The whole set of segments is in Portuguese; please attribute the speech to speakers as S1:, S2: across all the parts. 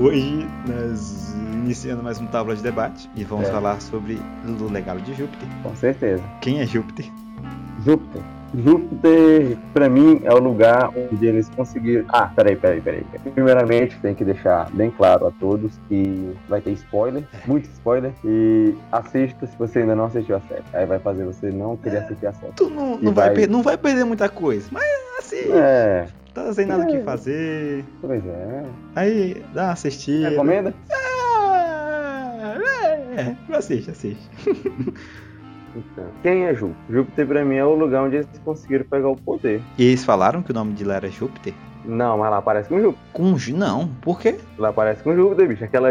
S1: Hoje nós iniciando mais um tábua de debate e vamos
S2: É.
S1: falar sobre o legado de Júpiter.
S2: Com certeza.
S1: Quem é Júpiter?
S2: Júpiter. Júpiter, pra mim, é o lugar onde eles conseguiram. Ah, peraí, peraí, peraí. Primeiramente, tem que deixar bem claro a todos que vai ter spoiler, muito spoiler. E assista se você ainda não assistiu a série. Aí vai fazer você não querer assistir a série.
S1: Tu não, não, vai,
S2: vai-
S1: não vai perder muita coisa, mas assim,
S2: É,
S1: tá sem nada o que
S2: É.
S1: fazer.
S2: pois é.
S1: Aí dá uma assistida.
S2: Recomenda?
S1: Ah, é, assiste, assiste.
S2: Então, quem é Júpiter? Júpiter, pra mim, é o lugar onde eles conseguiram pegar o poder.
S1: E eles falaram que o nome de lá era Júpiter?
S2: Não, mas lá aparece com Júpiter.
S1: Com Não, por quê?
S2: Lá aparece com Júpiter, bicho. Aquela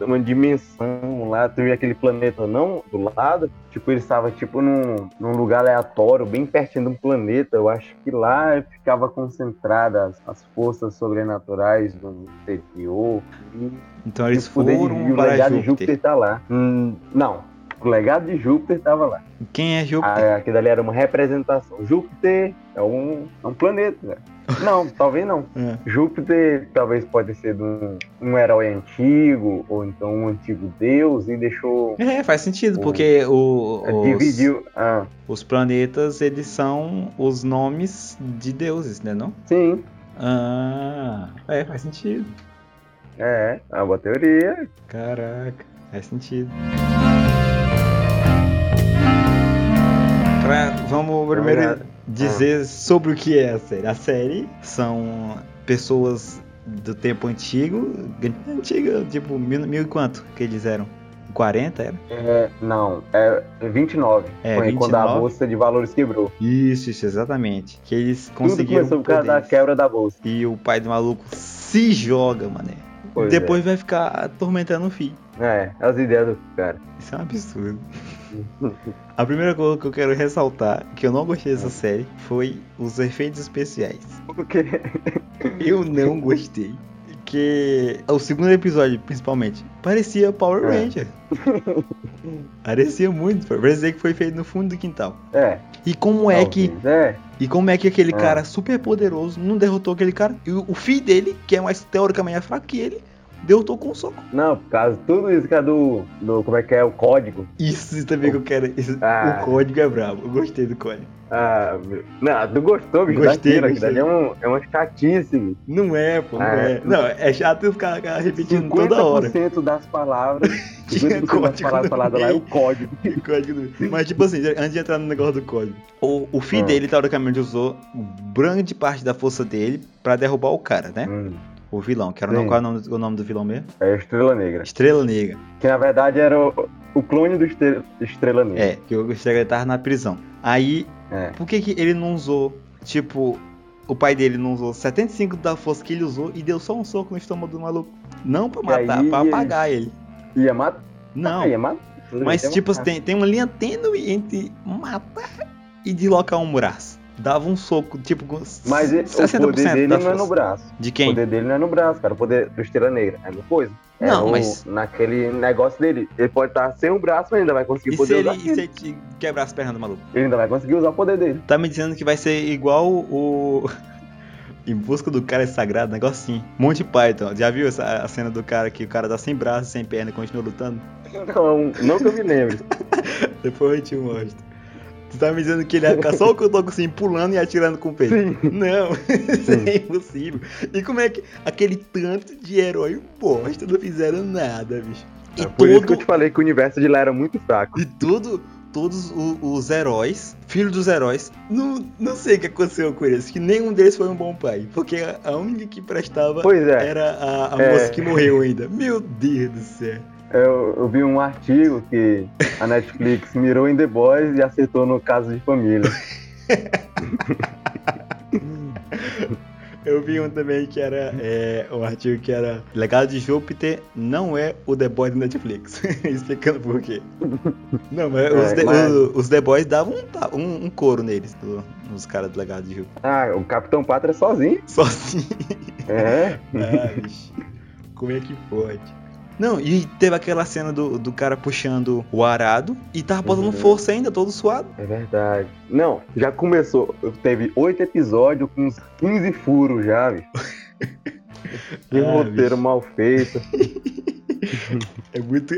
S2: uma dimensão lá, tu vê aquele planeta não do lado. Tipo, ele estava tipo num, num lugar aleatório, bem pertinho de um planeta. Eu acho que lá ficava concentrada as, as forças sobrenaturais do exterior. E
S1: Então eles
S2: poder de-
S1: foram
S2: e o
S1: para
S2: legado de
S1: Júpiter.
S2: Júpiter tá lá. Hum, não, o legado de Júpiter tava lá.
S1: Quem é Júpiter?
S2: Ah, aquilo ali era uma representação. Júpiter é um, é um planeta, né? Não, talvez não.
S1: É.
S2: Júpiter talvez pode ser um, um herói antigo, ou então um antigo deus, e deixou.
S1: É, faz sentido,
S2: O-
S1: porque o, os,
S2: Dividiu. Ah,
S1: os planetas, eles são os nomes de deuses, né não?
S2: sim,
S1: Ah, é, faz sentido.
S2: é, é uma boa teoria.
S1: Caraca, faz sentido. Pra- vamos primeiro
S2: Obrigado.
S1: Dizer sobre o que é a série. A série são pessoas do tempo antigo, antiga, tipo, mil, mil e quanto que eles eram? 40 era?
S2: É, não, é 29.
S1: É,
S2: Foi quando a
S1: 29.
S2: bolsa de valores quebrou.
S1: Isso, isso, exatamente. Que eles
S2: Tudo
S1: conseguiram
S2: começou por causa da quebra da bolsa.
S1: E o pai do maluco se joga, mané.
S2: Pois
S1: Depois vai ficar atormentando o filho.
S2: É, as ideias do cara.
S1: Isso é um absurdo. A primeira coisa que eu quero ressaltar, que eu não gostei dessa série, foi os efeitos especiais.
S2: Porque
S1: Eu não gostei. Que o segundo episódio, principalmente, parecia Power
S2: É.
S1: Ranger. parecia muito, parecia que foi feito no fundo do quintal.
S2: é,
S1: E como é que
S2: talvez, é,
S1: E como é que aquele
S2: Ah.
S1: cara super poderoso não derrotou aquele cara? E o, o filho dele, que é mais teoricamente mais fraco que ele, derrotou com um soco.
S2: não, por causa de tudo isso que é do, do como é que é o código.
S1: Isso também que eu quero. isso-
S2: Ah.
S1: O código é brabo. Eu gostei do código.
S2: Ah, não, tu gostou, bicho,
S1: Gostei,
S2: daquilo,
S1: gostei.
S2: é, um, é uma chatice, bicho.
S1: Não é, pô, não
S2: Ah,
S1: é. Não, é chato eu ficar ficar repetindo toda hora.
S2: 50% das palavras,
S1: Tinha
S2: 50% das
S1: código
S2: palavras faladas lá é o código.
S1: O código do- Mas, tipo assim, antes de entrar no negócio do código, o, o filho
S2: Ah.
S1: dele, teoricamente, usou grande parte da força dele pra derrubar o cara, né?
S2: Hum,
S1: O vilão. Quero
S2: Sim.
S1: não qual é o nome, o nome do vilão mesmo?
S2: é Estrela Negra.
S1: Estrela Negra.
S2: Que na verdade era o, o clone do Estre- Estrela Negra.
S1: É, que o Estrela tava na prisão. Aí,
S2: É.
S1: por que, que ele não usou, tipo, o pai dele não usou 75 da força que ele usou e deu só um soco no estômago do maluco? Não pra matar,
S2: aí
S1: pra apagar ele.
S2: Ia matar?
S1: Não,
S2: ia matar.
S1: mas
S2: Ia
S1: tipo,
S2: matar.
S1: tem, tem uma linha tênue entre matar e deslocar um braço. Dava um soco, tipo,
S2: Mas ele- o
S1: 60%
S2: poder dele não é no braço.
S1: De
S2: O
S1: quem?
S2: poder dele não é no braço, cara. O poder do Estrela Negra é no coisa. É
S1: Não,
S2: no-
S1: mas-
S2: Naquele negócio dele. Ele pode estar sem o braço, mas ainda vai conseguir
S1: E se
S2: poder
S1: ele,
S2: usar.
S1: e se ele quebrar as pernas do maluco?
S2: Ele ainda vai conseguir usar o poder dele.
S1: Tá me dizendo que vai ser igual o. em busca do cara sagrado, negocinho. Monty Python. Já viu essa, a cena do cara que o cara tá sem braço, sem perna e continua lutando?
S2: Não, não que eu me lembre.
S1: Depois eu te mostro. Tu tá me dizendo que ele ia ficar só o que eu tô assim, pulando e atirando com o peito?
S2: Sim.
S1: Não, isso é impossível. E como é que aquele tanto de herói bosta não fizeram nada, bicho? E
S2: É por isso que eu te falei que o universo de lá era muito fraco.
S1: e tudo, todos o- os heróis, filhos dos heróis, não, não sei o que aconteceu com eles, que nenhum deles foi um bom pai. Porque a, a única que prestava
S2: Pois é.
S1: era a, a
S2: É.
S1: moça que morreu ainda. Meu Deus do céu.
S2: Eu, eu vi um artigo que a Netflix mirou em The Boys e acertou no caso de família.
S1: Eu vi um também que era é, um artigo que era Legado de Júpiter não é o The Boys do Netflix. Explicando por quê. Não, mas, os,
S2: É,
S1: The,
S2: mas-
S1: o- os The Boys davam um, um, um couro neles, do- nos caras do Legado de Júpiter.
S2: Ah, o Capitão Pátria sozinho.
S1: Sozinho.
S2: É.
S1: Ah, bicho. Como é que pode? Não, e teve aquela cena do, do cara puxando o arado e tava botando
S2: Uhum.
S1: força ainda, todo suado.
S2: É verdade. Não, já começou. Teve oito episódios com uns 15 furos já, bicho. Que
S1: Ah,
S2: roteiro
S1: bicho.
S2: mal feito.
S1: É muito,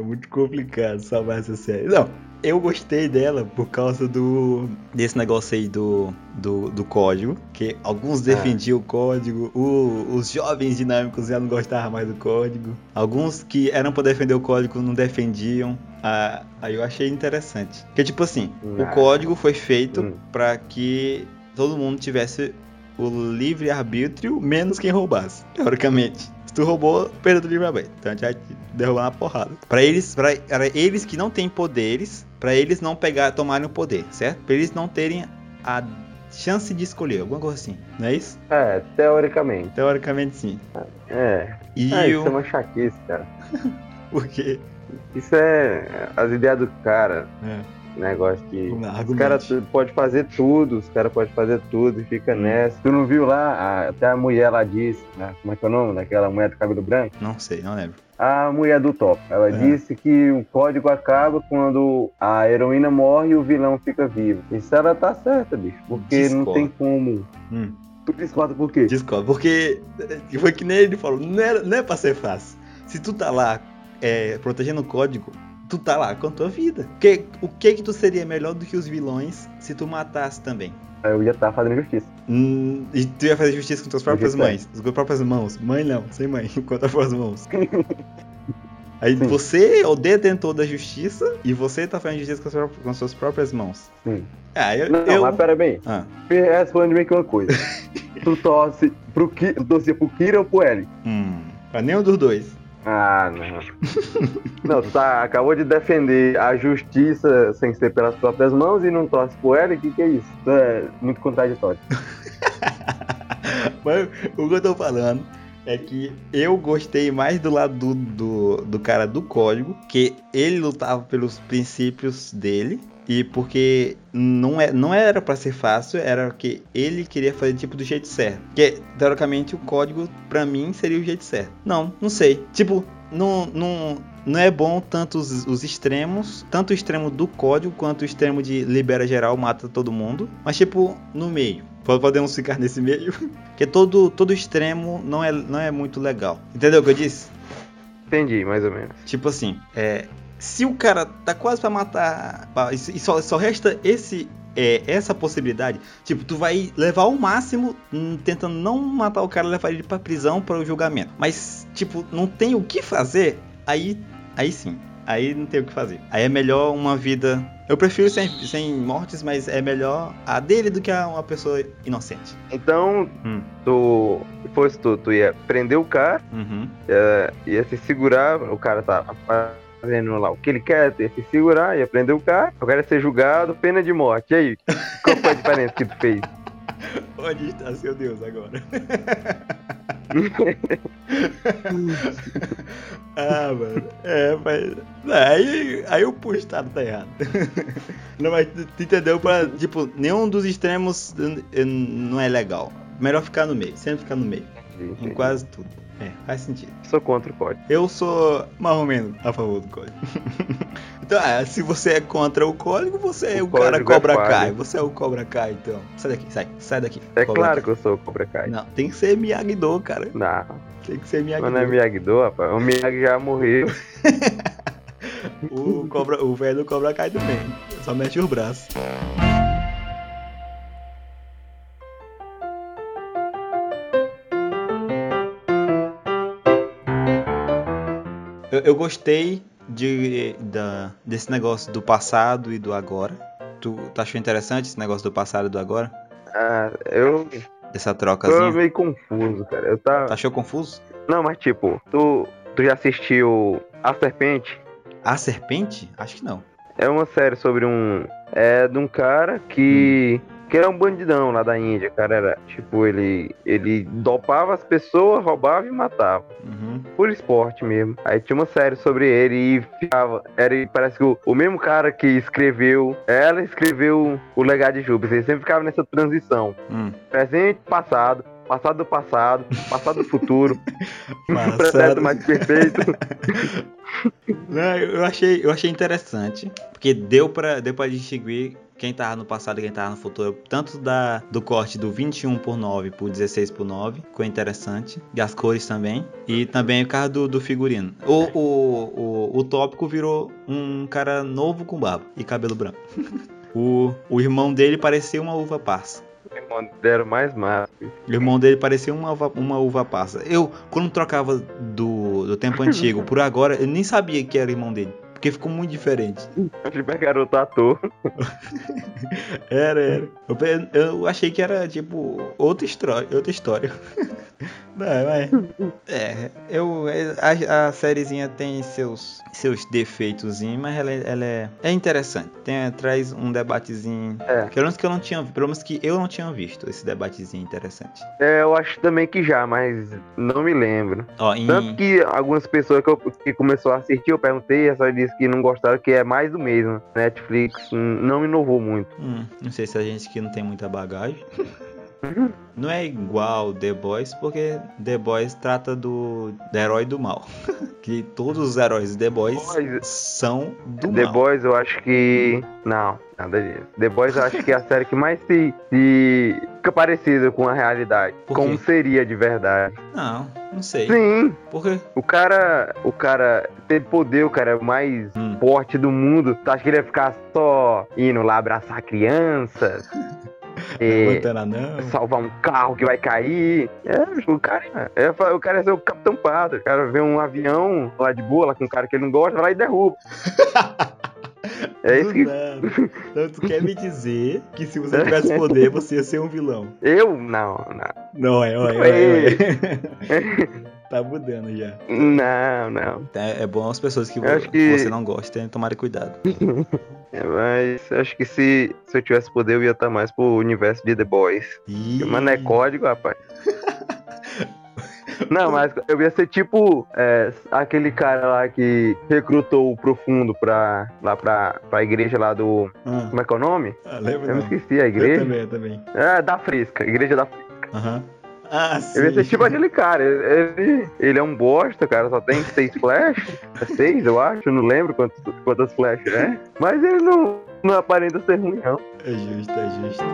S1: é muito complicado salvar essa série. Não, eu gostei dela por causa do desse negócio aí do, do, do código, que alguns defendiam o código, o- os jovens dinâmicos já não gostavam mais do código, alguns que eram para defender o código não defendiam. Ah, aí eu achei interessante. Porque tipo assim, o
S2: Ah.
S1: código foi feito
S2: Hum.
S1: para que todo mundo tivesse o livre arbítrio, menos quem roubasse, teoricamente. Se tu roubou, perdeu o livre arbítrio. Então a gente vai te derrubar na porrada. Pra eles, pra, pra eles que não têm poderes, pra eles não pegar, tomarem o poder, certo? Pra eles não terem a chance de escolher, alguma coisa assim. Não é isso?
S2: É, teoricamente.
S1: Teoricamente sim.
S2: É.
S1: E
S2: É,
S1: eu.
S2: isso é uma chaquice, cara.
S1: Porque.
S2: Isso é as ideias do cara.
S1: É,
S2: Negócio que. Os caras podem fazer tudo, os caras podem fazer tudo e fica
S1: Hum.
S2: nessa. Tu não viu lá? A- até a mulher lá disse, né? Como é que é o nome daquela mulher do cabelo branco?
S1: Não sei, não lembro.
S2: A mulher do top. Ela
S1: É.
S2: disse que o código acaba quando a heroína morre e o vilão fica vivo. Isso ela tá certa, bicho. Porque não
S1: Discordo.
S2: tem como.
S1: Hum,
S2: Tu discorda por quê?
S1: discordo. Porque eh, foi que nem ele falou, não é, não é pra ser fácil. Se tu tá lá é, protegendo o código, tu tá lá com a tua vida. Que, o que que tu seria melhor do que os vilões se tu matasse também?
S2: Eu ia estar fazendo justiça.
S1: Hum, e tu ia fazer justiça com tuas próprias
S2: Justiça.
S1: mães, com as tuas próprias mãos. Mãe não, sem mãe, com as próprias mãos. Aí
S2: Sim.
S1: você é o detentor da justiça e você tá fazendo justiça com as, pró- com as suas próprias mãos.
S2: Sim.
S1: Ah, eu.
S2: Não,
S1: eu...
S2: mas pera bem.
S1: Ah,
S2: Responde bem que uma coisa. tu torce pro Ki, tu torcia pro Kira ou pro L?
S1: hum, pra nenhum dos dois.
S2: Ah, não. não, tá, acabou de defender a justiça sem ser pelas próprias mãos e não torce pro L? O que, que é isso? Tu é muito contraditório.
S1: Mas o que eu tô falando é que eu gostei mais do lado do, do, do cara do código, que ele lutava pelos princípios dele. E porque não, é, não era pra ser fácil, era que ele queria fazer tipo do jeito certo. Porque, teoricamente, o código pra mim seria o jeito certo. Não, não sei. Tipo, não, não, não é bom tanto os, os extremos, tanto o extremo do código quanto o extremo de libera geral, mata todo mundo. Mas, tipo, no meio. Podemos ficar nesse meio. Porque todo, todo extremo não é, não é muito legal. Entendeu o que eu disse?
S2: Entendi, mais ou menos.
S1: Tipo assim, é, se o cara tá quase pra matar e só, só resta esse é, essa possibilidade, tipo, tu vai levar ao máximo hum, tentando não matar o cara, levar ele pra prisão para o julgamento. Mas tipo, não tem o que fazer, aí aí sim. Aí não tem o que fazer. Aí é melhor uma vida. Eu prefiro sem, sem mortes, mas é melhor a dele do que a uma pessoa inocente.
S2: Então,
S1: Hum.
S2: tu, se fosse tu, tu ia prender o cara,
S1: Uhum.
S2: ia, ia se segurar, o cara tá fazendo lá o que ele quer, ia se segurar, ia prender o cara, o cara ia ser julgado, pena de morte. E aí, qual foi a diferença que tu fez?
S1: Onde está seu Deus agora? ah, mano. É, mas. Aí, aí o postado tá errado. Não, mas tu entendeu? Pra, tipo, nenhum dos extremos não é legal. Melhor ficar no meio, sempre ficar no meio. Em quase tudo. É, faz sentido.
S2: Sou contra o código.
S1: Eu sou mais ou menos a favor do código. então, é, se você é contra o código, você é
S2: O
S1: o cara
S2: é
S1: Cobra
S2: falho.
S1: Kai. Você é o Cobra Kai, então. Sai daqui, sai, sai daqui.
S2: É
S1: Cobra
S2: claro
S1: Kai.
S2: que eu sou o Cobra Kai.
S1: Não, tem que ser Miyagi-Do, cara.
S2: Não,
S1: Tem que ser
S2: mas não é
S1: Miyagi-Do.
S2: Miyagi-Do, rapaz. O Miyagi já morreu.
S1: O, cobra, o velho do Cobra Kai também. Só mexe os braços. Eu, eu gostei de, da, desse negócio do passado e do agora. Tu, tu achou interessante esse negócio do passado e do agora?
S2: Ah, eu
S1: Dessa
S2: tô
S1: trocazinha?
S2: meio confuso, cara. Eu tava...
S1: Tu achou confuso?
S2: Não, mas tipo, tu, tu já assistiu A Serpente?
S1: A serpente? Acho que não.
S2: É uma série sobre um. É de um cara que. Que era um bandidão lá da Índia. Cara era, tipo, ele. Ele dopava as pessoas, roubava e matava.
S1: Uhum.
S2: Por esporte mesmo. Aí tinha uma série sobre ele e ficava. Era, parece que o, o mesmo cara que escreveu. Ela escreveu o legado de Júpiter. Ele sempre ficava nessa transição.
S1: Hum.
S2: Presente, passado. Passado do passado, passado do futuro, pretérito mais perfeito.
S1: Eu achei, eu achei interessante, porque deu pra, deu pra distinguir quem tava no passado e quem tava no futuro, tanto da, do corte do 21 por 9 por 16 por 9, ficou interessante. E as cores também. E também o carro do, do figurino. O, o, o, o tópico virou um cara novo com barba e cabelo branco. o, o irmão dele parecia uma uva passa.
S2: O irmão deram mais massa.
S1: O irmão dele parecia uma uva, uma uva passa. Eu, quando trocava do, do tempo antigo por agora, eu nem sabia que era irmão dele. Porque ficou muito diferente.
S2: Achei que garoto ator.
S1: era, era. Eu, eu achei que era, tipo, outra história. Outra história. Não, mas... É, eu, a, a sériezinha tem seus, seus defeitos, mas ela, é- ela é, é interessante. Tem, traz um debatezinho.
S2: É.
S1: Pelo menos que eu não tinha, pelo menos que eu não tinha visto esse debatezinho interessante.
S2: É, eu acho também que já, mas não me lembro.
S1: Ó, em,
S2: Tanto que algumas pessoas que, eu, que começou a assistir, eu perguntei, ela disse que não gostaram, que é mais do mesmo. Netflix não inovou muito.
S1: Hum, não sei se a gente aqui não tem muita bagagem. Não é igual The Boys, porque The Boys trata do, do herói do mal. que todos os heróis de The Boys
S2: Boys-
S1: são do
S2: The
S1: mal.
S2: Boys eu acho que. Não, nada disso. The Boys eu acho que é a série que mais se, se fica parecida com a realidade. Como seria de verdade.
S1: Não, não sei.
S2: Sim,
S1: Por quê?
S2: o cara. O cara teve poder, o cara é o mais
S1: Hum.
S2: forte do mundo. Tu acha que ele ia ficar só indo lá abraçar crianças?
S1: não.
S2: salvar um carro que vai cair. É, o cara é, o cara é ser o Capitão Pátria. O cara vê um avião lá de boa, lá com um cara que ele não gosta, vai lá e derruba. É isso que.
S1: Então tu quer me dizer que se você tivesse poder, você ia ser um vilão.
S2: eu não, não.
S1: Não é, olha, olha, olha. Tá mudando já.
S2: Não, não.
S1: É, é bom as pessoas que,
S2: Eu que-
S1: você não gosta tenham tomar cuidado.
S2: É, Mas acho que se, se eu tivesse poder, eu ia estar mais pro universo de The Boys.
S1: Ih,
S2: Mas não é código, rapaz. Não, mas eu ia ser tipo é, aquele cara lá que recrutou o Profundo pra, lá pra, pra igreja lá do.
S1: Ah,
S2: Como é que é o nome?
S1: ah, lembra
S2: Eu me
S1: não?
S2: esqueci a
S1: Eu
S2: igreja.
S1: também, eu também.
S2: É, da Frisca, igreja da Frisca.
S1: Aham. Ah, sim.
S2: Eu ia ser tipo aquele cara. Ele, ele é um bosta, cara, só tem seis flashes. É seis, eu acho, não lembro quantas, quantas flashes é. Mas ele não, não aparenta ser ruim, não.
S1: É justo, é justo.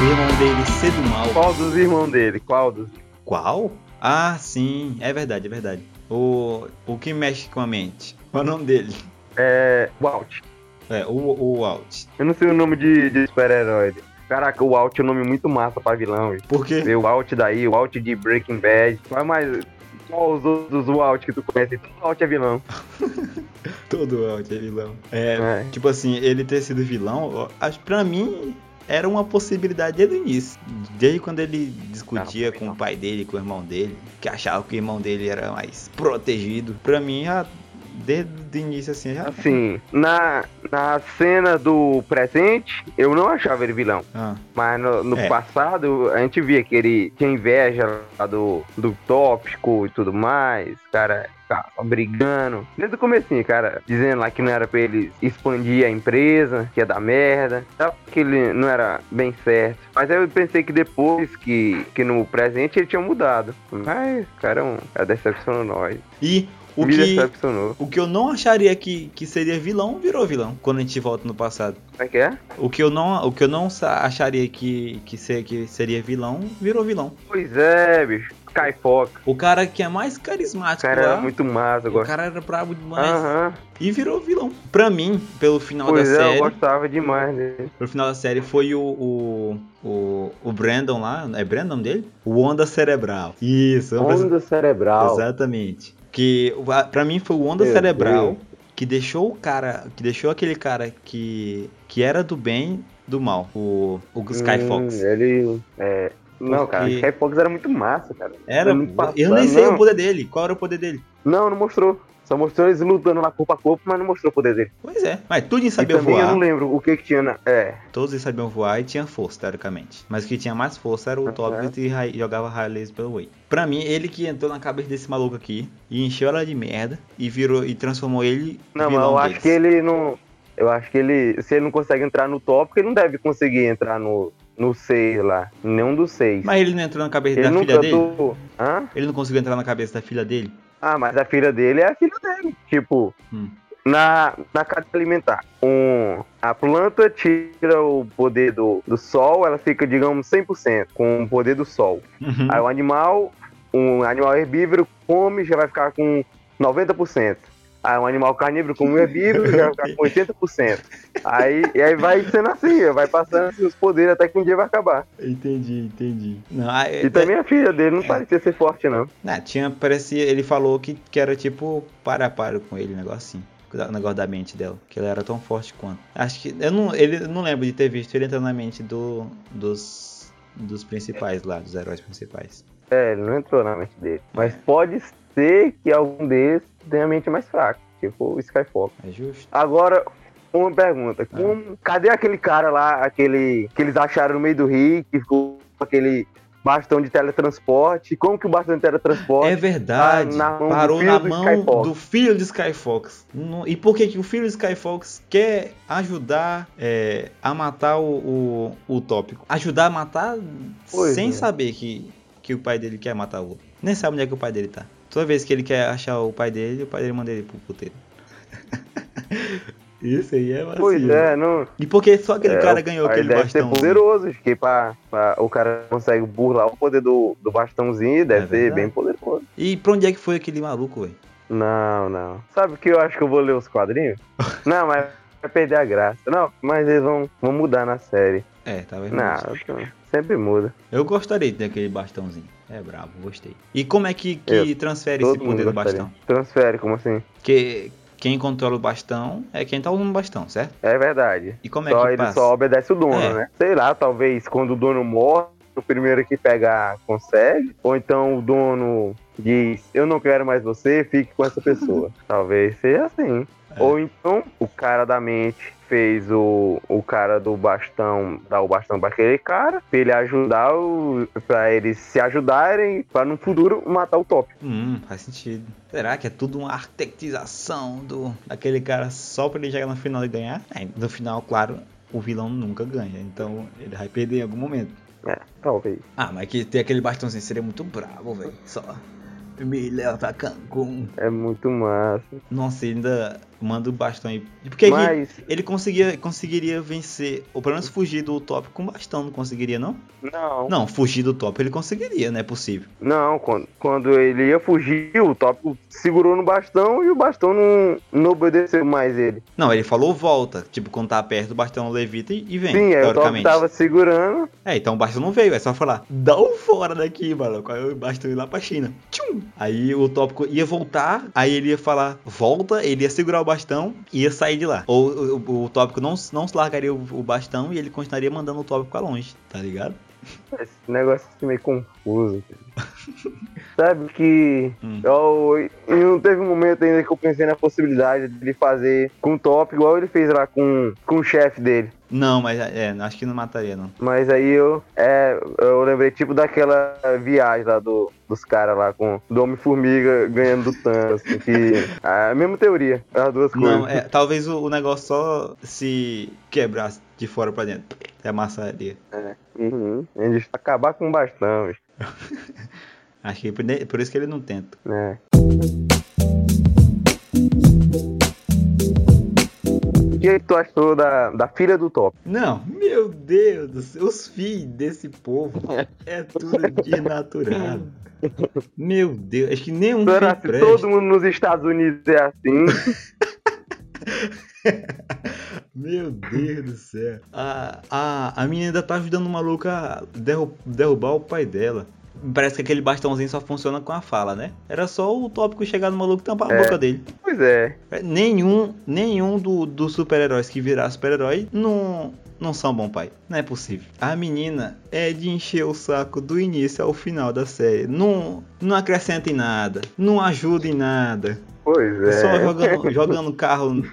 S1: O irmão dele ser do mal.
S2: Qual dos irmãos dele? Qual dos?
S1: Qual? Ah, sim, é verdade, é verdade. O, o que mexe com a mente. Qual é o nome dele?
S2: É. Walt.
S1: É, o, o Walt.
S2: Eu não sei o nome de, de super-herói. Caraca, o Walt é um nome muito massa pra vilão. velho.
S1: Por quê?
S2: O Walt daí, o Walt de Breaking Bad. Qual mais. Qual os outros Walt que tu conhece? Todo Walt é vilão.
S1: Todo Walt é vilão. É,
S2: É.
S1: tipo assim, ele ter sido vilão, acho pra mim era uma possibilidade desde o início. Desde quando ele discutia
S2: Não,
S1: com
S2: não.
S1: o pai dele, com o irmão dele, que achava que o irmão dele era mais protegido. Pra mim, já, desde o início assim, já.
S2: Assim, na, na cena do presente, eu não achava ele vilão.
S1: Ah,
S2: Mas no, no
S1: É.
S2: passado, a gente via que ele tinha inveja lá do, do tópico e tudo mais. Cara, brigando. Desde o comecinho, cara, dizendo lá que não era pra ele expandir a empresa, que ia dar merda. Que ele não era bem certo. Mas aí eu pensei que depois que, que no presente ele tinha mudado. Mas, cara, um, cara decepcionou nós.
S1: E o
S2: Me
S1: que,
S2: decepcionou.
S1: o que eu não acharia que, que seria vilão, virou vilão. Quando a gente volta no passado.
S2: Como é que é?
S1: O que eu não, o que eu não acharia que, que, ser, que seria vilão, virou vilão.
S2: Pois é, bicho. Skyfox.
S1: O cara que é mais
S2: O
S1: carismático
S2: cara
S1: lá,
S2: era muito massa, eu
S1: o
S2: gosto.
S1: cara era brabo demais.
S2: Aham.
S1: E virou vilão. Pra mim, pelo final
S2: Pois
S1: da
S2: é,
S1: série.
S2: eu gostava demais dele.
S1: Pelo final da série foi o. O, o, o Brandon lá. É Brandon o nome dele? O Onda Cerebral. Isso,
S2: Onda cerebral.
S1: Exatamente. Que a- pra mim foi o Onda
S2: Meu
S1: Cerebral
S2: Deus.
S1: que deixou o cara. Que deixou aquele cara que. que era do bem do mal. O, o Skyfox.
S2: Hum, ele. É... Não,
S1: Porque-
S2: cara, Skyfox era muito massa, cara.
S1: Era.
S2: muito
S1: Eu nem sei
S2: não.
S1: o poder dele. Qual era o poder dele?
S2: Não, não mostrou. Só mostrou eles lutando lá corpo a corpo, mas não mostrou o poder dele.
S1: Pois é. Mas tudo em
S2: E
S1: sabia
S2: também eu
S1: voar.
S2: não lembro o que que tinha na. É.
S1: Todos eles sabiam voar e tinha força, teoricamente. Mas o que tinha mais força era o
S2: Uhum.
S1: Tobias e ra- jogava raio laser pelo Way. Pra mim, ele que entrou na cabeça desse maluco aqui e encheu ela de merda e virou e transformou ele
S2: Não, mas eu acho
S1: deles.
S2: que ele não. Eu acho que ele. Se ele não consegue entrar no tópico, ele não deve conseguir entrar no. No 6 lá. Nenhum dos seis.
S1: Mas ele não entrou na cabeça
S2: ele
S1: da filha dele?
S2: cantou. Hã?
S1: Ele não conseguiu entrar na cabeça da filha dele?
S2: Ah, mas a filha dele é a filha dele. Tipo,
S1: Hum.
S2: na, na cadeia alimentar, um, a planta tira o poder do, do sol, ela fica, digamos, 100% com o poder do sol.
S1: Uhum.
S2: Aí o animal, um animal herbívoro come, já vai ficar com 90%. Aí um animal carnívoro como herbívoro já ficar com 80%. Aí, e aí vai sendo assim, vai passando os poderes até que um dia vai acabar.
S1: Entendi, entendi. Não, ah, é-
S2: E também a filha dele não parecia ser forte, não.
S1: Ah, tinha, parecia, ele falou que, que era tipo para a para com ele, um negócio assim. O negócio da mente dela, que ela era tão forte quanto. Acho que. Eu não, ele, não lembro de ter visto ele entrando na mente do, dos, dos principais lá, dos heróis principais.
S2: É, ele não entrou na mente dele. Mas pode ser que algum deles tenha a mente mais fraca, tipo o Skyfall.
S1: É justo?
S2: Agora, uma pergunta. Como- cadê aquele cara lá, aquele que eles acharam no meio do rio, que ficou com aquele bastão de teletransporte? Como que o bastão de teletransporte
S1: É verdade.
S2: tá na
S1: Parou na
S2: do
S1: mão do filho de Skyfox. E por que, que o filho de Skyfox quer ajudar é, a matar o, o, o tópico? Ajudar a matar
S2: Pois
S1: sem
S2: é.
S1: saber que, que o pai dele quer matar o outro. Nem sabe onde é que o pai dele tá. Toda vez que ele quer achar o pai dele, o pai dele manda ele pro puteiro. Isso aí é vacilo.
S2: Pois é, não.
S1: E por que só aquele
S2: é,
S1: cara ganhou aquele
S2: deve
S1: bastão?
S2: ser poderoso, porque pra, pra- o cara consegue burlar o poder do, do bastãozinho, deve
S1: É
S2: ser
S1: verdade.
S2: bem poderoso.
S1: E pra onde é que foi aquele maluco, velho?
S2: Não, não. Sabe o que eu acho que eu vou ler os quadrinhos? não, mas vai perder a graça. Não, mas eles vão, vão mudar na série.
S1: É, tá vendo?
S2: Não, sempre muda.
S1: Eu gostaria de ter aquele bastãozinho. É brabo, gostei. E como é que, que
S2: Eu-
S1: transfere esse poder do
S2: gostaria.
S1: bastão?
S2: Transfere, como assim?
S1: Porque quem controla o bastão é quem tá usando o bastão, certo?
S2: É verdade.
S1: E como é
S2: Só
S1: que
S2: ele
S1: passa?
S2: só obedece o dono,
S1: É.
S2: né? Sei lá, talvez quando o dono morre, o primeiro que pegar consegue. Ou então o dono diz, eu não quero mais você, fique com essa pessoa. talvez seja assim.
S1: É.
S2: Ou então o cara da mente fez o, o cara do bastão, dar o bastão pra aquele cara, pra ele ajudar, o, pra eles se ajudarem, pra no futuro matar o top.
S1: Hum, faz sentido. Será que é tudo uma arquitetização do daquele cara só pra ele chegar no final e ganhar? É, no final, claro, o vilão nunca ganha. Então ele vai perder em algum momento.
S2: É, talvez.
S1: Ah, mas que ter aquele bastãozinho seria muito bravo, velho. Só. Me leva pra Cancún.
S2: É muito massa.
S1: Nossa, ainda manda o bastão aí. Porque ele,
S2: Mas,
S1: ele conseguia, conseguiria vencer, ou pelo menos fugir do top com bastão, não conseguiria, não?
S2: não.
S1: Não, fugir do top ele conseguiria, não é possível.
S2: Não, quando, quando ele ia fugir, o Tópico segurou no bastão e o bastão não, não obedeceu mais ele.
S1: Não, ele falou volta. Tipo, quando tá perto, o bastão levita e, e vem,
S2: Sim, aí o
S1: teoricamente.
S2: tava segurando.
S1: É, então o bastão não veio, é só falar, dá um fora daqui, maluco. Aí o bastão ia lá pra China. Tchum! Aí o tópico ia voltar, aí ele ia falar, volta, ele ia segurar o bastão e ia sair de lá. Ou o, o, tópico não, não largaria o, o bastão e ele continuaria mandando o tópico pra longe, tá ligado?
S2: Esse negócio assim meio confuso. Sabe que.
S1: Hum.
S2: Eu, não teve um momento ainda que eu pensei na possibilidade de ele fazer com o Tópico, igual ele fez lá com, com o chefe dele.
S1: Não, mas é, acho que não mataria, não.
S2: Mas aí eu, é, eu lembrei tipo daquela viagem lá do, dos caras lá com do Homem-Formiga ganhando do Thanos. assim, que, a mesma teoria, as duas coisas.
S1: Não, é, talvez o, o negócio só se quebrasse de fora pra dentro. É amassaria.
S2: Uhum. Eles acabar com o bastão,
S1: Acho que por, por isso que ele não tenta.
S2: né? O que tu achou da, da filha do Top?
S1: Não, meu Deus do céu, os filhos desse povo é tudo desnaturado. Meu Deus, acho que nenhum
S2: Será
S1: presta.
S2: todo mundo nos Estados Unidos é assim?
S1: Meu Deus do céu. A, a, a menina ainda tá ajudando o maluco a derru- derrubar o pai dela. Parece que aquele bastãozinho só funciona com a fala, né? Era só o tópico chegar no maluco e tampar a
S2: É.
S1: boca dele.
S2: pois é.
S1: Nenhum, nenhum do- dos super-heróis que virar super-herói não, não são bom pai. Não é possível. A menina é de encher o saco do início ao final da série. Não, não acrescenta em nada. Não ajuda em nada.
S2: Pois é.
S1: Só jogando, jogando carro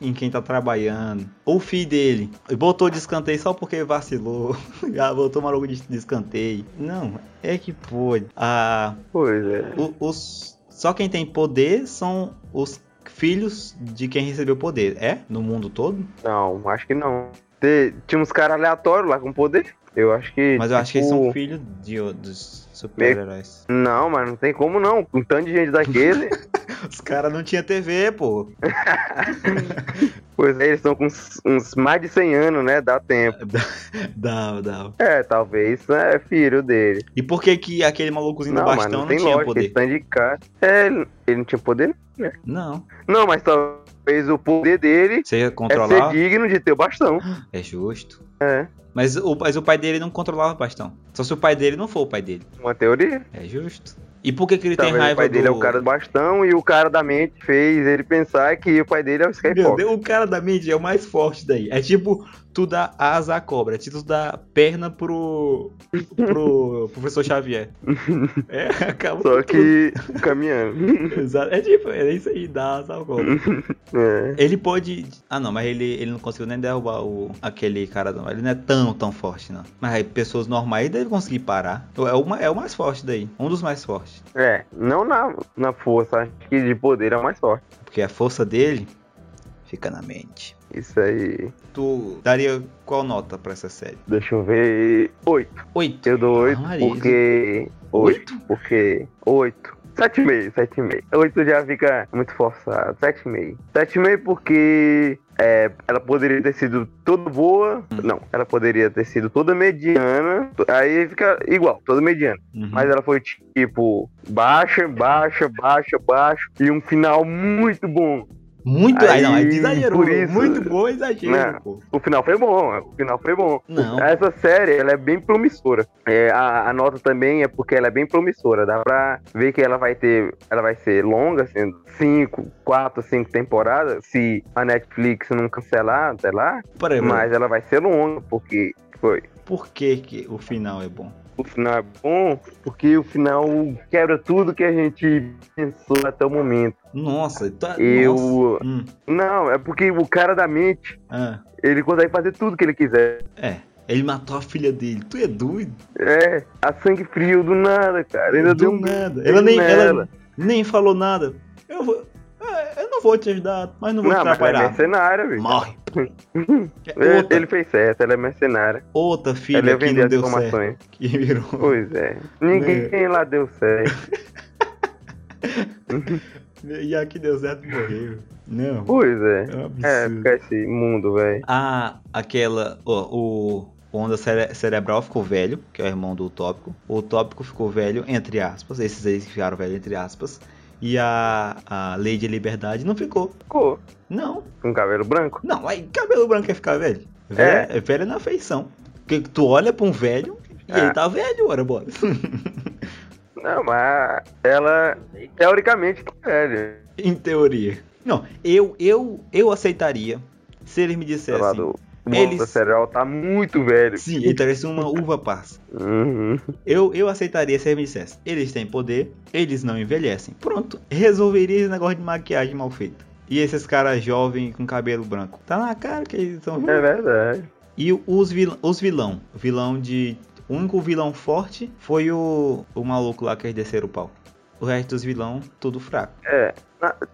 S1: em quem tá trabalhando. O filho dele botou de escanteio só porque vacilou. Já botou maluco de, de escanteio. Não, é que pode. Ah,
S2: Pois é.
S1: o- os, só quem tem poder são os filhos de quem recebeu poder. É? No mundo todo?
S2: Não, acho que não. Tinha uns caras aleatórios lá com poder. Eu acho que.
S1: Mas eu acho que eles
S2: tipo,
S1: são filhos de, super-heróis.
S2: Não, mas não tem como não. Com tanto de gente daquele.
S1: Os caras não tinham TV, pô.
S2: pois é, eles estão com uns, uns mais de 100 anos, né? Dá tempo.
S1: Dá, dá.
S2: É, talvez é filho dele.
S1: E por que que aquele malucozinho
S2: Não,
S1: do bastão
S2: não
S1: não, tinha
S2: lógica.
S1: poder?
S2: Esse tanto de cara. É, ele, ele não tinha poder?
S1: Não.
S2: Não, mas talvez o poder dele
S1: Você
S2: é ser
S1: controlar
S2: digno de ter o bastão.
S1: é justo.
S2: É,
S1: Mas o, mas o pai dele não controlava o bastão. Só se o pai dele não for o pai dele.
S2: uma teoria.
S1: É justo. E por que que ele tem
S2: Talvez o
S1: raiva
S2: pai
S1: do...
S2: dele é o cara do bastão e o cara da mente fez ele pensar que o pai dele é o
S1: Meu
S2: Skyfox.
S1: Deus, o cara da mente é o mais forte daí. É tipo, tu dá asa à cobra, é tu dá perna pro, pro professor Xavier. É, acaba
S2: Só que caminhando.
S1: tudo. Exato. É tipo, é isso aí, dá asa à cobra.
S2: É.
S1: Ele pode. Ah não, mas ele, ele não conseguiu nem derrubar o, aquele cara. Não. Ele não é tão, tão forte, não. Mas aí, pessoas normais devem conseguir parar. É o, ma- é o mais forte daí. Um dos mais fortes.
S2: É, não na, na força, acho que de poder é o mais forte.
S1: Porque a força dele fica na mente.
S2: Isso aí.
S1: Tu daria qual nota pra essa série?
S2: Deixa eu ver. Oito.
S1: Oito.
S2: Eu dou oito
S1: Ah,
S2: porque. Oito. Porque. Oito. Sete e meio, sete e meio. Oito já fica muito forçado. Sete e meio. Sete e meio porque é, ela poderia ter sido toda boa.
S1: Hum.
S2: Não, ela poderia ter sido toda mediana. Aí fica igual, toda mediana.
S1: Uhum.
S2: Mas ela foi tipo baixa, baixa, baixa, baixa. E um final muito bom.
S1: Muito. Aí, não, é
S2: Aí,
S1: exagero.
S2: por isso-
S1: Muito bom exagero,
S2: Não.
S1: pô.
S2: O final foi bom, o final foi bom.
S1: Não.
S2: Essa série, ela é bem promissora. É, a, a nota também é porque ela é bem promissora. Dá pra ver que ela vai ter, ela vai ser longa, sendo cinco, quatro, cinco temporadas, se a Netflix não cancelar até lá.
S1: Peraí.
S2: Mas ela vai ser longa, porque foi.
S1: Por que, que o final é bom?
S2: O final é bom, porque o final quebra tudo que a gente pensou até o momento.
S1: Nossa, tá.
S2: Eu.
S1: Hum,
S2: Não, é porque o cara da mente,
S1: ah,
S2: ele consegue fazer tudo que ele quiser.
S1: é. Ele matou a filha dele. Tu é doido?
S2: É, a sangue frio do nada, cara. Ainda
S1: Do
S2: deu
S1: nada. Ela nem,
S2: nela.
S1: ela nem falou nada. Eu vou. É, eu não vou te ajudar, mas não vou
S2: Não,
S1: te
S2: mas ela é
S1: atrapalhar.
S2: mercenária, velho.
S1: Morre.
S2: É,
S1: Outra,
S2: Ele fez certo, ela é mercenária.
S1: outra
S2: ela
S1: filha
S2: ia
S1: que não deu certo. Que virou.
S2: Pois é. Ninguém lá deu certo.
S1: E a que deu certo morreu. Não.
S2: Pois é.
S1: É
S2: É, ficar esse mundo, velho.
S1: Ah, aquela. ó. O Onda cere- Cerebral ficou velho, que é o irmão do Utópico. O Utópico ficou velho, entre aspas. Esses aí ficaram velho, entre aspas. E a, a Lei de Liberdade não ficou.
S2: Ficou
S1: Não,
S2: com cabelo branco.
S1: não. Aí cabelo branco quer ficar velho. Velho, é. velho na feição. Porque tu olha pra um velho e
S2: Ah.
S1: ele tá velho, ora bora.
S2: Não, mas ela, teoricamente, tá velha.
S1: em teoria. Não, eu, eu, eu aceitaria se ele me
S2: Sei
S1: dissesse. Eles-
S2: Monta Cereal tá muito velho.
S1: Sim, ele parece uma uva passa.
S2: Uhum.
S1: Eu, eu aceitaria se ele me dissesse. Eles têm poder, eles não envelhecem. Pronto, resolveria esse negócio de maquiagem mal feita. E esses caras jovens com cabelo branco. Tá na cara que eles são
S2: É verdade.
S1: E os, vil, os vilão. Vilão de. O único vilão forte foi o, o maluco lá que eles desceram o pau. O resto dos vilão, tudo fraco.
S2: É.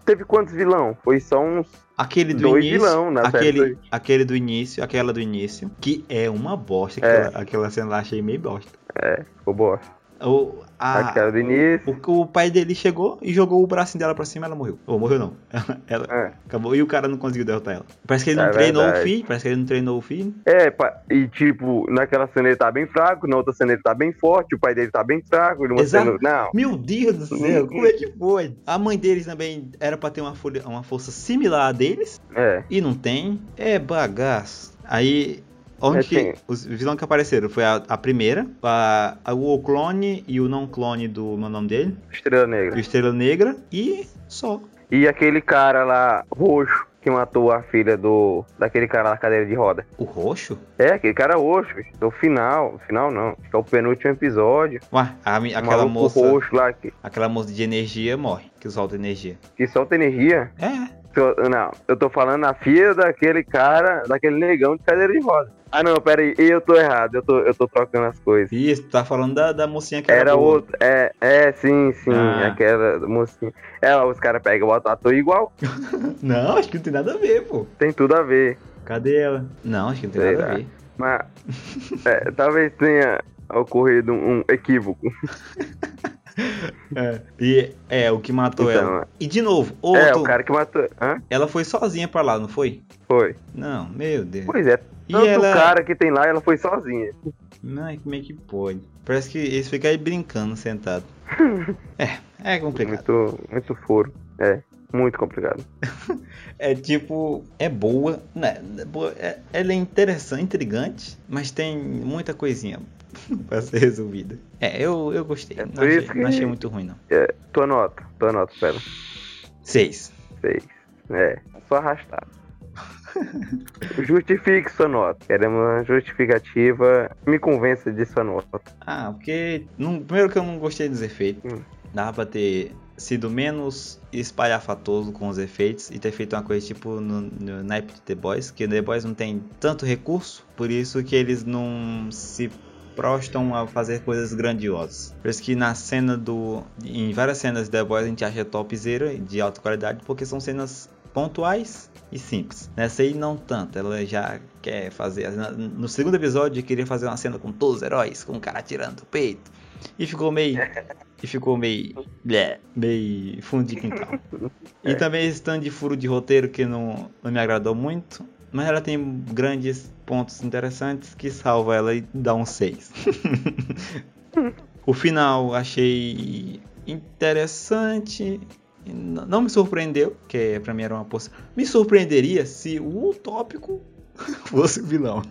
S2: Teve quantos vilão? Foi só uns
S1: Aquele do
S2: dois
S1: início.
S2: vilão na série.
S1: aquele, aquele do início, aquela do início, que é uma bosta.
S2: É.
S1: Aquela, aquela cena lá achei meio bosta.
S2: Ficou bosta.
S1: O, a,
S2: Aquela do início.
S1: o, o pai dele chegou e jogou o bracinho dela pra cima e ela morreu. Ou morreu não. Ela,
S2: É.
S1: acabou. E o cara não conseguiu derrotar ela. Parece que ele não
S2: É
S1: treinou
S2: verdade.
S1: o filho. Parece que ele não treinou o filho.
S2: É, e tipo, naquela cena ele tá bem fraco, na outra cena ele tá bem forte, o pai dele tá bem fraco, ele
S1: Exato.
S2: Não.
S1: Meu Deus do céu, como é que foi? A mãe deles também era pra ter uma, folha, uma força similar a deles.
S2: É.
S1: E não tem. É bagaço. Aí. Onde
S2: É,
S1: os vilões que apareceram? Foi a, a primeira, a, a- o clone e o não clone do meu nome dele,
S2: Estrela Negra.
S1: Estrela Negra e só.
S2: E aquele cara lá, roxo, que matou a filha do. daquele cara na cadeira de roda.
S1: O roxo?
S2: É, aquele cara roxo, no final. Final não. Acho que é o penúltimo episódio.
S1: Ué, a aquela moça.
S2: roxo lá que,
S1: Aquela moça de energia morre, que solta energia.
S2: que solta energia.
S1: É.
S2: Eu- Não, eu tô falando a filha daquele cara, daquele negão de cadeira de roda. Ah não, pera aí, eu tô errado, eu tô, eu tô trocando as coisas.
S1: Isso, tu tá falando da, da mocinha que
S2: Era
S1: boa.
S2: outro, é, é, sim, sim,
S1: Ah.
S2: aquela mocinha. É, os caras pegam botam ator igual,
S1: Não, acho que não tem nada a ver, pô.
S2: tem tudo a ver.
S1: Cadê ela? Não, acho que não tem
S2: Sei
S1: nada a
S2: lá.
S1: ver.
S2: Mas é, talvez tenha ocorrido um equívoco.
S1: É. E é, o que matou
S2: Então,
S1: ela. E de novo, outro.
S2: É, o cara que matou. Hã?
S1: Ela foi sozinha pra lá, não foi?
S2: Foi.
S1: Não, meu Deus.
S2: Pois é.
S1: E
S2: Tanto
S1: ela-
S2: o cara que tem lá, ela foi sozinha.
S1: Ai, como é que pode? Parece que eles ficam aí brincando sentado. é, é complicado.
S2: Muito, muito foro. É, muito complicado.
S1: É tipo, é boa, né? é é- ela é interessante, intrigante, mas tem muita coisinha pra ser resolvida. É, eu, eu gostei.
S2: É
S1: não, achei,
S2: que-
S1: não achei muito ruim, não.
S2: É, tua nota, tua nota, pera.
S1: Seis.
S2: Seis. É, só arrastado. Justifique sua nota. Queremos uma justificativa. Me convença de sua nota.
S1: Ah, porque. Não, primeiro que eu não gostei dos efeitos.
S2: Hum.
S1: Dava pra ter sido menos espalhafatoso com os efeitos e ter feito uma coisa tipo no, no naipe de The Boys, que The Boys não tem tanto recurso, por isso que eles não se prostam a fazer coisas grandiosas. Por isso que na cena do. Em várias cenas de The Boys a gente acha topzera de alta qualidade, porque são cenas pontuais e simples. Nessa aí não tanto, ela já quer fazer. No segundo episódio queria fazer uma cena com todos os heróis, com um cara tirando o peito. E ficou meio. E ficou meio. blé, meio fundo de quintal. E também esse tanto de furo de roteiro que não, não me agradou muito. Mas ela tem grandes pontos interessantes que salva ela e dá um 6. o final achei interessante. Não me surpreendeu, que pra mim era uma poça. Me surpreenderia se o utópico fosse o vilão.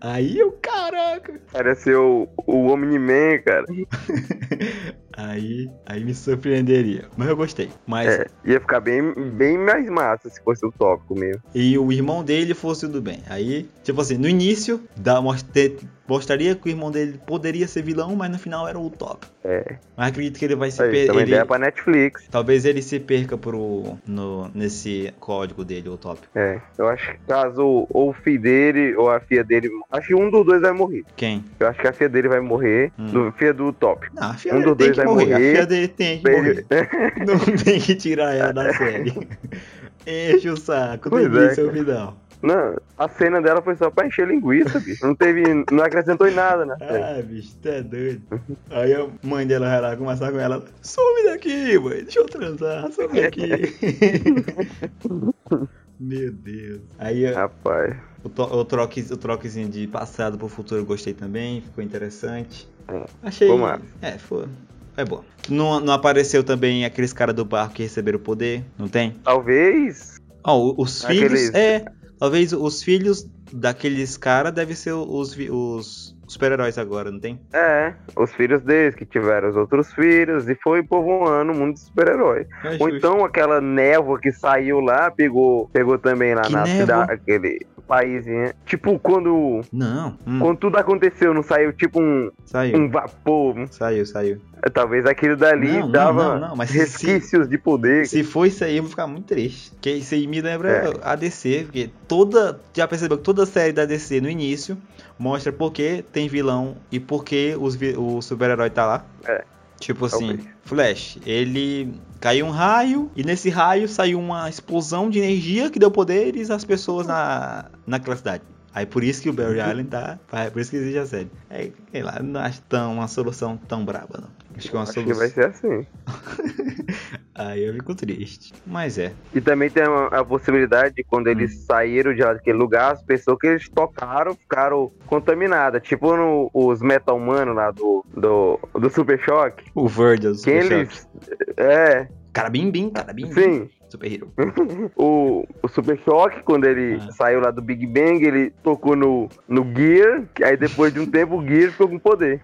S1: Aí eu, caraca!
S2: Parece o, o Omni-Man, cara.
S1: Aí, aí me surpreenderia. Mas eu gostei. Mas
S2: É, ia ficar bem, bem mais massa se fosse o tópico mesmo.
S1: e o irmão dele fosse o do bem. Aí, tipo assim, no início mostre- mostraria que o irmão dele poderia ser vilão, mas no final era o top.
S2: É,
S1: Mas acredito que ele vai se
S2: isso aí,
S1: per-
S2: também
S1: ele-
S2: ideia pra Netflix.
S1: Talvez ele se perca pro, no, nesse código dele, o top.
S2: É, eu acho que caso ou o filho dele ou a filha dele. Acho que um dos dois vai morrer.
S1: Quem?
S2: Eu acho que a filha dele vai morrer.
S1: Hum.
S2: Do, filha do top.
S1: Não, a filha
S2: Um dos dois
S1: que
S2: vai
S1: morrer. A
S2: morrer.
S1: filha dele tem que morrer. Não tem que tirar ela da série. Enche o saco,
S2: Pois
S1: delícia
S2: é,
S1: é, o final.
S2: Não, a cena dela foi só pra encher linguiça, bicho. Não teve. Não acrescentou em nada, né?
S1: Ah, bicho, tu é doido. Aí a mãe dela vai lá conversar com ela. Some daqui, mãe. Deixa eu transar. Some daqui. Meu Deus. Aí ó,
S2: Rapaz.
S1: o, to- o, troque, o troquezinho de passado pro futuro eu gostei também. Ficou interessante.
S2: É,
S1: Achei. É, foi. É bom. Não, não apareceu também aqueles caras do barco que receberam o poder? Não tem?
S2: Talvez.
S1: Ó, o- os
S2: Aqueles-
S1: filhos. É. Talvez os filhos daqueles caras devem ser os, os super-heróis agora, não tem?
S2: É, os filhos deles que tiveram os outros filhos e foi povoando o mundo de super-herói.
S1: É
S2: Ou então aquela névoa que saiu lá, pegou, pegou também lá
S1: Que
S2: na
S1: névoa?
S2: cidade, aquele paísinho. Tipo, quando,
S1: Não. Hum,
S2: quando tudo aconteceu, não saiu tipo um,
S1: saiu.
S2: um vapor.
S1: Saiu, saiu.
S2: Talvez aquilo dali
S1: Não,
S2: dava
S1: não, não, mas se-
S2: resquícios de poder.
S1: Se for isso aí, eu vou ficar muito triste. Porque isso aí me lembra
S2: É.
S1: a DC. Porque toda. Já percebeu que toda série da DC no início mostra por que tem vilão e por que os o super-herói tá lá.
S2: É.
S1: Tipo assim,
S2: Talvez.
S1: Flash, ele caiu um raio e nesse raio saiu uma explosão de energia que deu poderes às pessoas na, naquela cidade. Aí por isso que o Barry Allen tá. Por isso que existe a série. É, sei lá, não acho tão, uma solução tão braba, não. Acho que é uma
S2: Acho que
S1: solução.
S2: vai ser assim.
S1: Aí eu fico triste. Mas é.
S2: E também tem a, a possibilidade de quando eles
S1: Hum.
S2: saíram de lá daquele lugar, as pessoas que eles tocaram ficaram contaminadas. Tipo no- os Metal Mano lá do, do, do Super Choque.
S1: O Virgil,
S2: Que
S1: Super
S2: eles. É,
S1: Cara bim bim, cara bim bim.
S2: sim.
S1: Super Hero.
S2: O, o Super Choque, quando ele
S1: Ah.
S2: saiu lá do Big Bang, ele tocou no, no Gear, que aí depois de um tempo o Gear ficou com poder.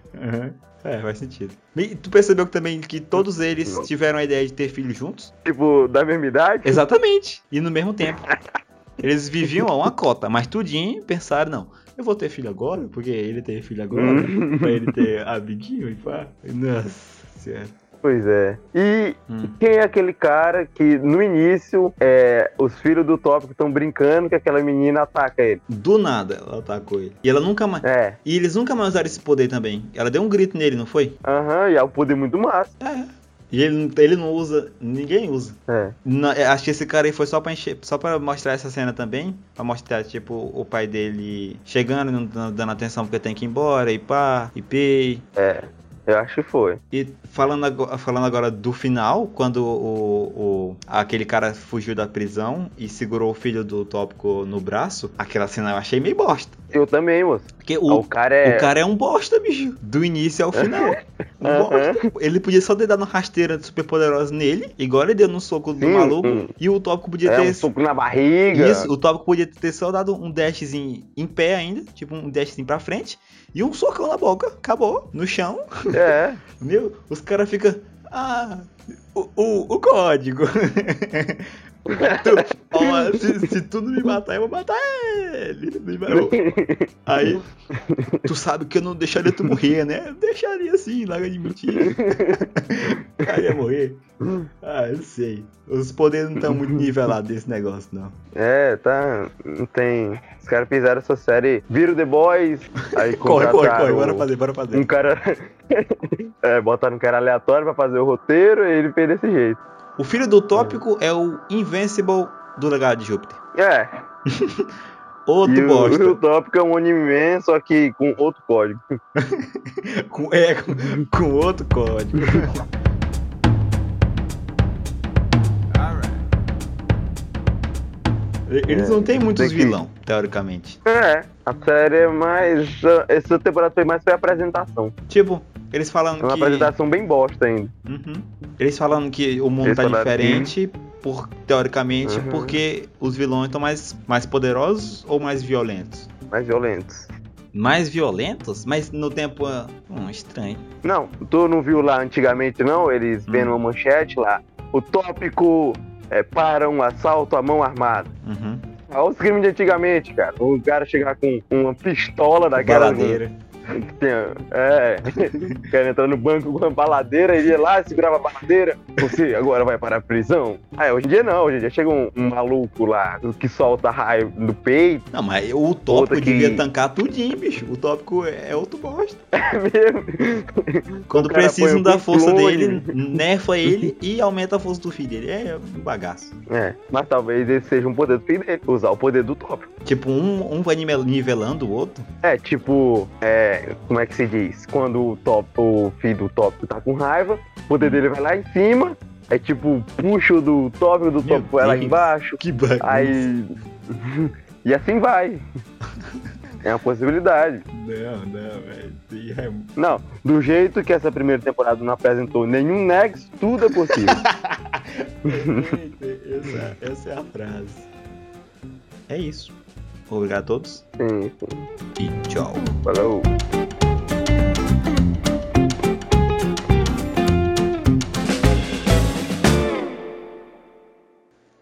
S1: É, faz sentido. E tu percebeu que também que todos eles
S2: Não.
S1: tiveram a ideia de ter filhos juntos?
S2: Tipo, da mesma idade.
S1: Exatamente. E no mesmo tempo. Eles viviam a uma cota, mas tudinho pensaram, não, eu vou ter filho agora, porque ele tem filho agora,
S2: Hum.
S1: pra ele ter amiguinho e pá. Nossa senhora.
S2: Pois é. E
S1: Hum.
S2: quem é aquele cara que no início é, os filhos do tópico estão brincando que aquela menina ataca ele?
S1: Do nada ela atacou ele. E ela nunca mais.
S2: É.
S1: E eles nunca mais usaram esse poder também. Ela deu um grito nele, não foi?
S2: Aham, e é um poder muito massa.
S1: É. E ele, não- ele não usa, ninguém usa.
S2: É.
S1: Não, é, acho que esse cara aí foi só pra encher, só pra mostrar essa cena também. Pra mostrar, tipo, o pai dele chegando, não dando dando atenção porque tem que ir embora, e pá, e pei.
S2: É. Eu acho que foi.
S1: E falando agora, falando agora do final, quando o, o- aquele cara fugiu da prisão e segurou o filho do tópico no braço, aquela cena eu achei meio bosta.
S2: Eu também, moço.
S1: Porque
S2: O,
S1: o,
S2: cara é.
S1: o cara é um bosta, bicho. Do início ao final. Um bosta. Ele podia só ter dado uma rasteira super poderosa nele, igual ele deu no soco do
S2: Sim,
S1: maluco.
S2: sim.
S1: E o tópico podia
S2: é
S1: ter.
S2: um soco na barriga.
S1: Isso, o tópico podia ter só dado um dashzinho em pé ainda, tipo um dashzinho pra frente, e um socão na boca, acabou, no chão.
S2: É.
S1: Meu, os caras ficam. Ah, o, o, o código. Ó, se, se tu não me matar, eu vou matar ele. Aí, tu sabe que eu não deixaria tu morrer, né? Eu deixaria sim, larga de mentira. Cara ia morrer. Ah, eu sei. Os poderes não estão muito nivelados desse negócio, não.
S2: É, tá. Não tem. Os caras fizeram essa série. Viram The Boys. Aí
S1: Corre, corre, corre, bora fazer, bora fazer.
S2: Um cara. é, botaram um cara aleatório pra fazer o roteiro e ele fez desse jeito.
S1: O filho do tópico é o Invincible do legado de Júpiter.
S2: É.
S1: Outro
S2: e o,
S1: bosta.
S2: o tópico é um anime só que com outro código.
S1: Com, é, com, com outro código. Eles não têm muitos
S2: tem que-
S1: vilão, teoricamente.
S2: É, a série é mais. Essa temporada foi mais foi apresentação.
S1: Tipo, eles
S2: É
S1: falando
S2: uma
S1: que.
S2: apresentação bem bosta ainda.
S1: Uhum. Eles falando que o mundo
S2: Eles
S1: tá diferente, por, teoricamente,
S2: Uhum.
S1: porque os vilões estão mais, mais poderosos ou mais violentos?
S2: Mais violentos.
S1: Mais violentos? Mas no tempo. ah, Hum, estranho.
S2: Não, tu não viu lá antigamente, não? Eles
S1: Hum.
S2: vendo uma manchete lá. O tópico é para um assalto à mão armada.
S1: Uhum.
S2: Olha os crimes de antigamente, cara. O cara chegar com uma pistola daquela.
S1: Baladeira.
S2: É. O cara entrar no banco com uma baladeira, ele ia lá, segurava a baladeira. Você agora vai para a prisão. Aí hoje em dia não, hoje em dia chega um, um maluco lá que solta raio no peito.
S1: Não, mas o tópico
S2: que-
S1: devia tancar tudinho, bicho. O tópico é outro bosta.
S2: É mesmo.
S1: Quando precisam da força
S2: clone.
S1: dele, nerfa ele e aumenta a força do filho dele. É um bagaço.
S2: É, mas talvez esse seja um poder do filho dele, usar o poder do tópico.
S1: Tipo, um, um vai nive- nivelando o outro.
S2: É, tipo, é, como é que se diz? Quando o, top, o filho do tópico tá com raiva, o poder dele vai lá em cima, é tipo, puxa o do tópico, do tópico vai lá embaixo,
S1: Que bagaço.
S2: aí. e assim vai. É uma possibilidade.
S1: Não, não, velho. É-
S2: Não, do jeito que essa primeira temporada não apresentou nenhum nexo, tudo é possível.
S1: essa, essa é a frase. É isso. Obrigado a todos
S2: sim, sim.
S1: e tchau.
S2: Falou.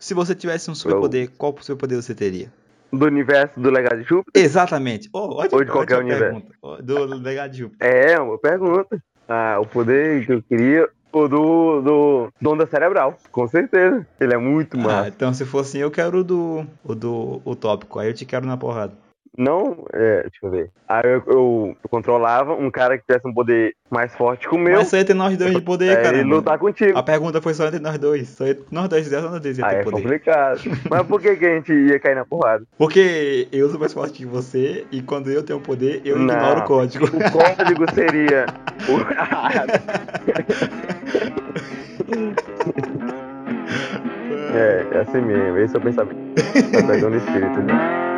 S1: Se você tivesse um superpoder, qual superpoder você teria?
S2: Do universo do Legado de Júpiter?
S1: Exatamente. Oh, ótima,
S2: Ou de qualquer universo.
S1: pergunta. Do legado de Júpiter.
S2: É, uma pergunta. Ah, o poder que eu queria, o do, do Donda Cerebral, com certeza. Ele é muito
S1: Ah,
S2: massa.
S1: então se for assim, eu quero o do, o do utópico. Aí eu te quero na porrada.
S2: Não, é, deixa eu ver. Aí eu, eu- eu controlava um cara que tivesse um poder mais forte que o meu.
S1: Mas só entre nós dois de poder,
S2: é,
S1: cara.
S2: ele lutar contigo.
S1: A pergunta foi só entre nós dois. Só entre nós dois fizemos, nós dois ia
S2: Aí
S1: ter
S2: é
S1: poder.
S2: complicado. Mas por que, que a gente ia cair na porrada?
S1: Porque eu sou mais forte que você e quando eu tenho poder, eu
S2: Não.
S1: ignoro o código.
S2: O código seria. o- é, é assim mesmo. Esse é o pensamento. Tá pegando espírito, né?